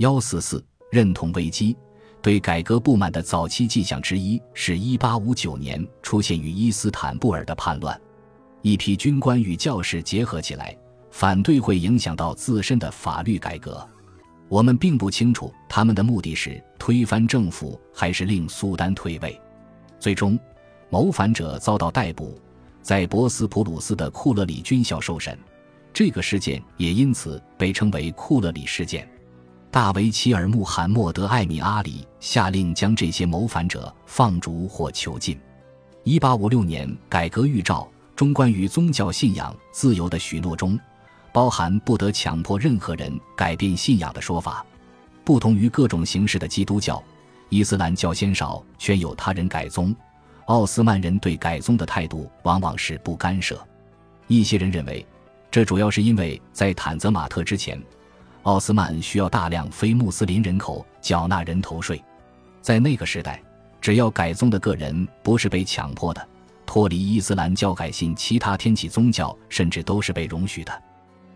幺四四认同危机，对改革不满的早期迹象之一是1859年出现于伊斯坦布尔的叛乱，一批军官与教士结合起来，反对会影响到自身的法律改革。我们并不清楚他们的目的是推翻政府还是令苏丹退位。最终，谋反者遭到逮捕，在博斯普鲁斯的库勒里军校受审，这个事件也因此被称为库勒里事件。大维齐尔穆罕默德艾米阿里下令将这些谋反者放逐或囚禁。一八五六年改革预兆中关于宗教信仰自由的许诺中，包含不得强迫任何人改变信仰的说法。不同于各种形式的基督教，伊斯兰教鲜少劝有他人改宗。奥斯曼人对改宗的态度往往是不干涉。一些人认为，这主要是因为在坦泽马特之前。奥斯曼需要大量非穆斯林人口缴纳人头税，在那个时代，只要改宗的个人不是被强迫的，脱离伊斯兰教改信其他天启宗教，甚至都是被容许的。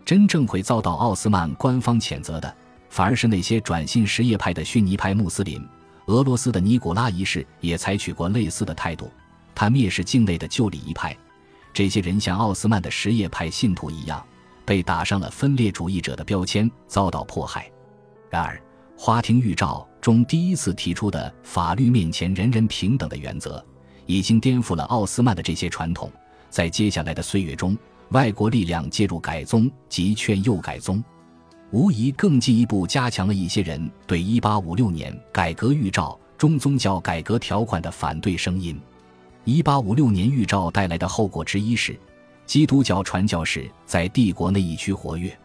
真正会遭到奥斯曼官方谴责的，反而是那些转信什叶派的逊尼派穆斯林。俄罗斯的尼古拉一世也采取过类似的态度，他蔑视境内的旧礼仪派。这些人像奥斯曼的什叶派信徒一样。被打上了分裂主义者的标签，遭到迫害。然而，花厅预兆中第一次提出的法律面前人人平等的原则，已经颠覆了奥斯曼的这些传统。在接下来的岁月中，外国力量介入改宗及劝诱改宗，无疑更进一步加强了一些人对1856年改革预兆中宗教改革条款的反对声音。1856年预兆带来的后果之一是。基督教传教士在帝国内一区活跃，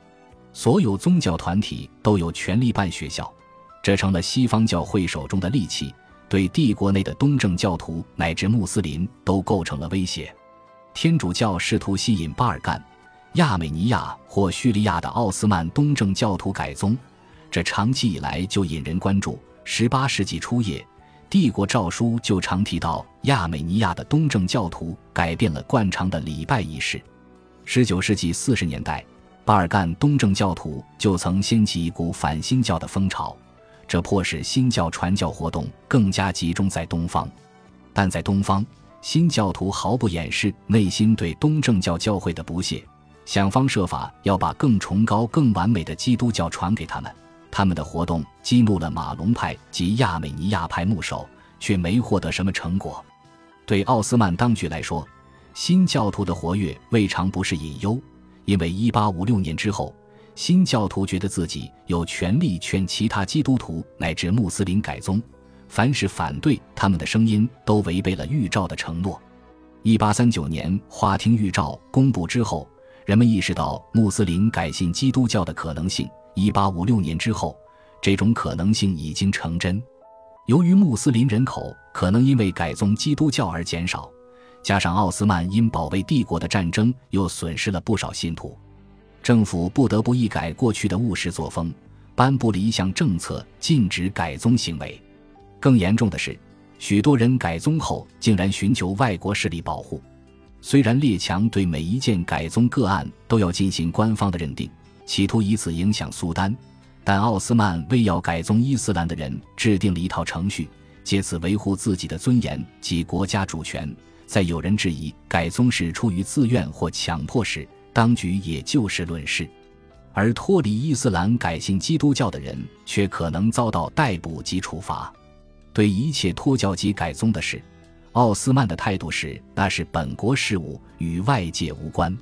所有宗教团体都有权利办学校，这成了西方教会手中的利器，对帝国内的东正教徒乃至穆斯林都构成了威胁。天主教试图吸引巴尔干、亚美尼亚或叙利亚的奥斯曼东正教徒改宗，这长期以来就引人关注。十八世纪初叶。帝国诏书就常提到，亚美尼亚的东正教徒改变了惯常的礼拜仪式。十九世纪四十年代，巴尔干东正教徒就曾掀起一股反新教的风潮，这迫使新教传教活动更加集中在东方。但在东方，新教徒毫不掩饰内心对东正教教会的不屑，想方设法要把更崇高、更完美的基督教传给他们。他们的活动激怒了马龙派及亚美尼亚派牧首，却没获得什么成果。对奥斯曼当局来说，新教徒的活跃未尝不是隐忧，因为1856年之后，新教徒觉得自己有权利劝其他基督徒乃至穆斯林改宗，凡是反对他们的声音都违背了预兆的承诺。1839年花厅预兆公布之后，人们意识到穆斯林改信基督教的可能性。一八五六年之后，这种可能性已经成真。由于穆斯林人口可能因为改宗基督教而减少，加上奥斯曼因保卫帝国的战争又损失了不少信徒，政府不得不一改过去的务实作风，颁布了一项政策，禁止改宗行为。更严重的是，许多人改宗后竟然寻求外国势力保护。虽然列强对每一件改宗个案都要进行官方的认定。企图以此影响苏丹，但奥斯曼为要改宗伊斯兰的人制定了一套程序，借此维护自己的尊严及国家主权。在有人质疑改宗是出于自愿或强迫时，当局也就事论事。而脱离伊斯兰改信基督教的人却可能遭到逮捕及处罚。对一切脱教及改宗的事，奥斯曼的态度是：那是本国事务，与外界无关。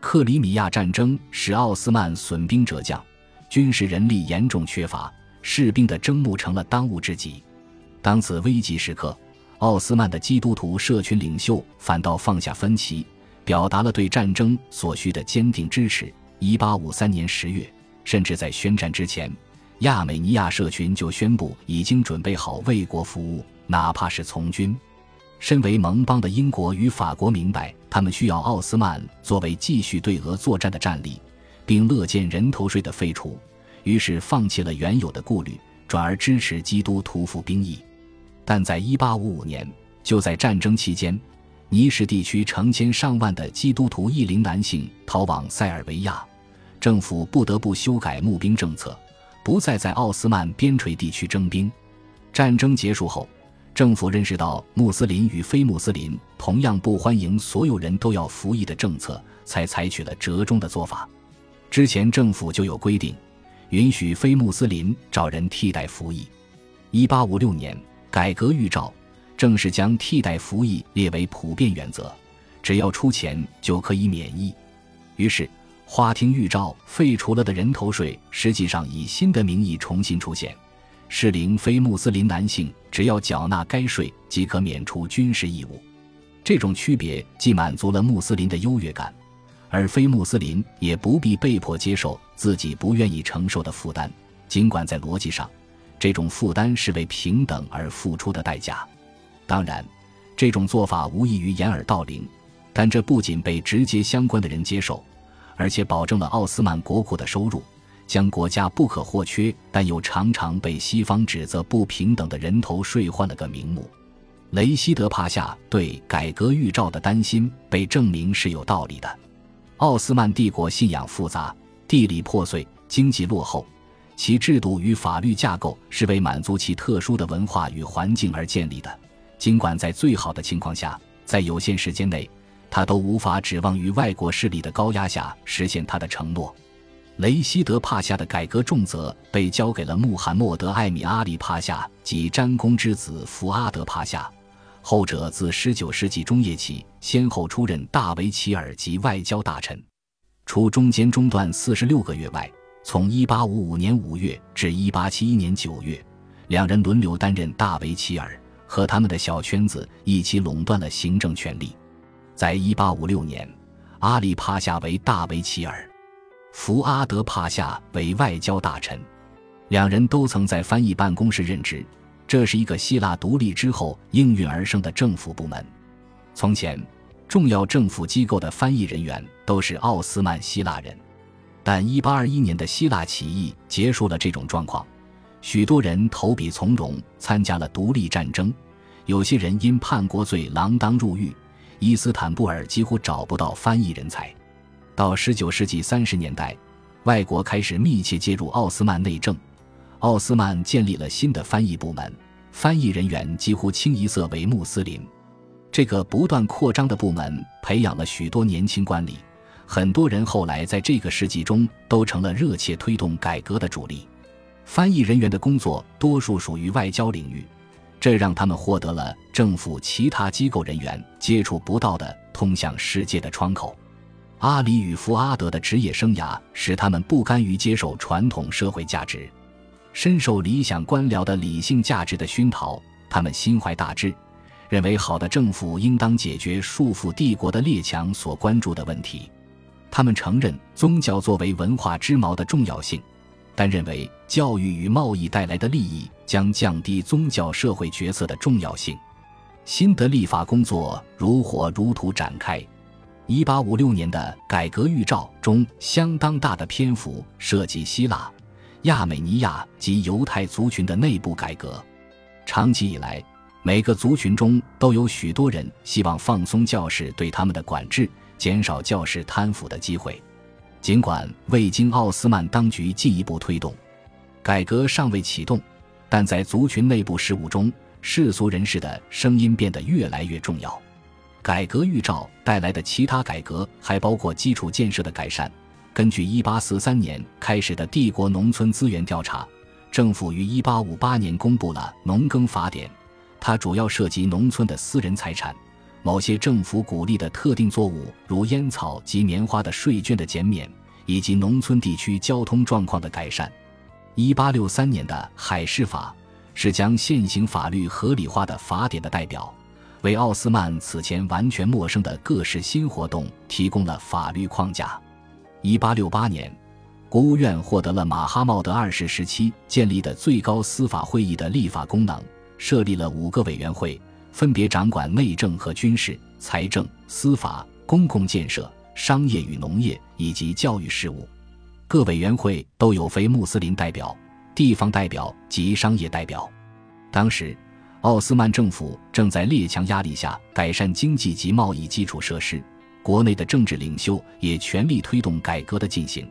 克里米亚战争使奥斯曼损兵折将，军事人力严重缺乏，士兵的征募成了当务之急。当此危急时刻，奥斯曼的基督徒社群领袖反倒放下分歧，表达了对战争所需的坚定支持。一八五三年十月，甚至在宣战之前，亚美尼亚社群就宣布已经准备好为国服务，哪怕是从军。身为盟邦的英国与法国明白，他们需要奥斯曼作为继续对俄作战的战力，并乐见人头税的废除，于是放弃了原有的顾虑，转而支持基督徒服兵役。但在1855年，就在战争期间，尼什地区成千上万的基督徒异龄男性逃往塞尔维亚，政府不得不修改募兵政策，不再在奥斯曼边陲地区征兵。战争结束后，政府认识到穆斯林与非穆斯林同样不欢迎所有人都要服役的政策，才采取了折中的做法。之前政府就有规定，允许非穆斯林找人替代服役。一八五六年改革预兆，正式将替代服役列为普遍原则，只要出钱就可以免役。于是，花厅预兆废除了的人头税，实际上以新的名义重新出现。适龄非穆斯林男性只要缴纳该税，即可免除军事义务。这种区别既满足了穆斯林的优越感。而非穆斯林也不必被迫接受自己不愿意承受的负担，尽管在逻辑上，这种负担是为平等而付出的代价。当然，这种做法无异于掩耳盗铃，但这不仅被直接相关的人接受，而且保证了奥斯曼国库的收入，将国家不可或缺但又常常被西方指责不平等的人头税换了个名目。雷希德帕夏对改革预兆的担心被证明是有道理的。奥斯曼帝国信仰复杂，地理破碎，经济落后，其制度与法律架构是为满足其特殊的文化与环境而建立的。尽管在最好的情况下，在有限时间内，他都无法指望于外国势力的高压下实现他的承诺。雷希德帕夏的改革重责被交给了穆罕默德艾米阿里帕夏及詹公之子福阿德帕夏。后者自19世纪中叶起，先后出任大维齐尔及外交大臣，除中间中断46个月外，从1855年5月至1871年9月，两人轮流担任大维齐尔，和他们的小圈子一起垄断了行政权力。在1856年，阿里帕夏为大维齐尔，福阿德帕夏为外交大臣，两人都曾在翻译办公室任职。这是一个希腊独立之后应运而生的政府部门。从前，重要政府机构的翻译人员都是奥斯曼希腊人，但1821年的希腊起义结束了这种状况。许多人投笔从戎，参加了独立战争。有些人因叛国罪锒铛入狱。伊斯坦布尔几乎找不到翻译人才。到19世纪30年代，外国开始密切介入奥斯曼内政。奥斯曼建立了新的翻译部门，翻译人员几乎清一色为穆斯林。这个不断扩张的部门培养了许多年轻官吏，很多人后来在这个世纪中都成了热切推动改革的主力。翻译人员的工作多数属于外交领域，这让他们获得了政府其他机构人员接触不到的通向世界的窗口。阿里与福阿德的职业生涯使他们不甘于接受传统社会价值。深受理想官僚的理性价值的熏陶，他们心怀大志，认为好的政府应当解决束缚帝国的列强所关注的问题。他们承认宗教作为文化之矛的重要性，但认为教育与贸易带来的利益将降低宗教社会角色的重要性。新的立法工作如火如荼展开。一八五六年的改革预兆中，相当大的篇幅涉及希腊。亚美尼亚及犹太族群的内部改革，长期以来，每个族群中都有许多人希望放松教士对他们的管制，减少教士贪腐的机会。尽管未经奥斯曼当局进一步推动，改革尚未启动，但在族群内部事务中，世俗人士的声音变得越来越重要。改革预兆带来的其他改革还包括基础建设的改善。根据1843年开始的帝国农村资源调查，政府于1858年公布了《农耕法典》，它主要涉及农村的私人财产、某些政府鼓励的特定作物如烟草及棉花的税捐的减免，以及农村地区交通状况的改善。1863年的《海事法》是将现行法律合理化的法典的代表，为奥斯曼此前完全陌生的各式新活动提供了法律框架。一八六八年，国务院获得了马哈茂德二世时期建立的最高司法会议的立法功能，设立了五个委员会，分别掌管内政和军事、财政、司法、公共建设、商业与农业以及教育事务。各委员会都有非穆斯林代表、地方代表及商业代表。当时，奥斯曼政府正在列强压力下改善经济及贸易基础设施。国内的政治领袖也全力推动改革的进行，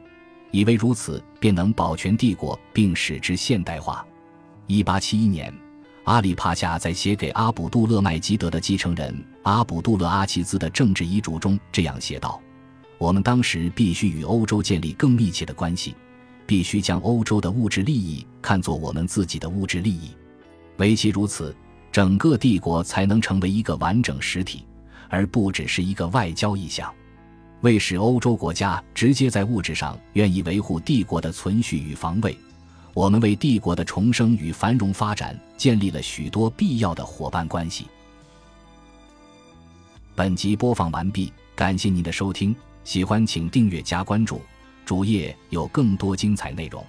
以为如此便能保全帝国并使之现代化。一八七一年，阿里帕夏在写给阿卜杜勒麦基德的继承人阿卜杜勒阿齐兹的政治遗嘱中这样写道：“我们当时必须与欧洲建立更密切的关系，必须将欧洲的物质利益看作我们自己的物质利益。唯其如此，整个帝国才能成为一个完整实体，而不只是一个外交意向。”为使欧洲国家直接在物质上愿意维护帝国的存续与防卫，我们为帝国的重生与繁荣发展建立了许多必要的伙伴关系。本集播放完毕，感谢您的收听，喜欢请订阅加关注，主页有更多精彩内容。